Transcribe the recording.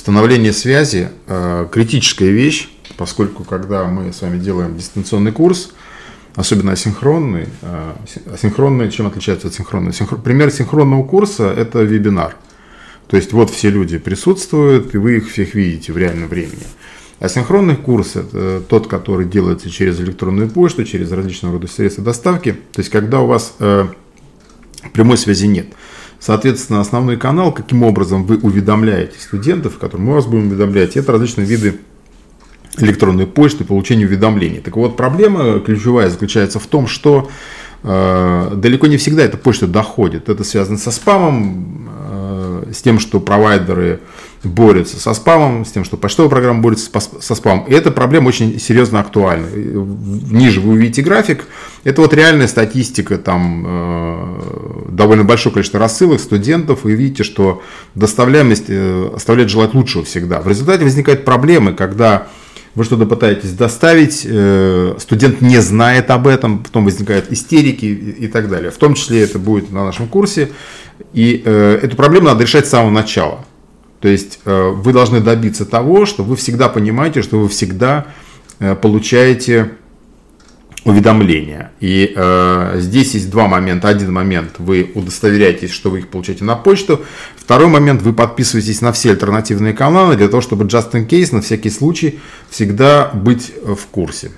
Становление связи э, критическая вещь, поскольку когда мы с вами делаем дистанционный курс, особенно асинхронный, э, асинхронный чем отличается от синхронного? Синхр... Пример синхронного курса – это вебинар. То есть вот все люди присутствуют, и вы их всех видите в реальном времени. Асинхронный курс – это тот, который делается через электронную почту, через различного рода средства доставки. То есть когда у вас э, прямой связи нет. Соответственно, основной канал, каким образом вы уведомляете студентов, которым мы вас будем уведомлять, это различные виды электронной почты, получения уведомлений. Так вот, проблема ключевая заключается в том, что э, далеко не всегда эта почта доходит. Это связано со спамом, э, с тем, что провайдеры борются со спамом, с тем, что почтовая программа борется со спамом. И эта проблема очень серьезно актуальна. Ниже вы увидите график. Это вот реальная статистика, там э, довольно большое количество рассылок студентов. Вы видите, что доставляемость э, оставляет желать лучшего всегда. В результате возникают проблемы, когда вы что-то пытаетесь доставить, э, студент не знает об этом, потом возникают истерики и, и так далее. В том числе это будет на нашем курсе. И э, эту проблему надо решать с самого начала. То есть э, вы должны добиться того, что вы всегда понимаете, что вы всегда э, получаете уведомления. И э, здесь есть два момента. Один момент вы удостоверяетесь, что вы их получаете на почту. Второй момент вы подписываетесь на все альтернативные каналы для того, чтобы just in case, на всякий случай, всегда быть в курсе.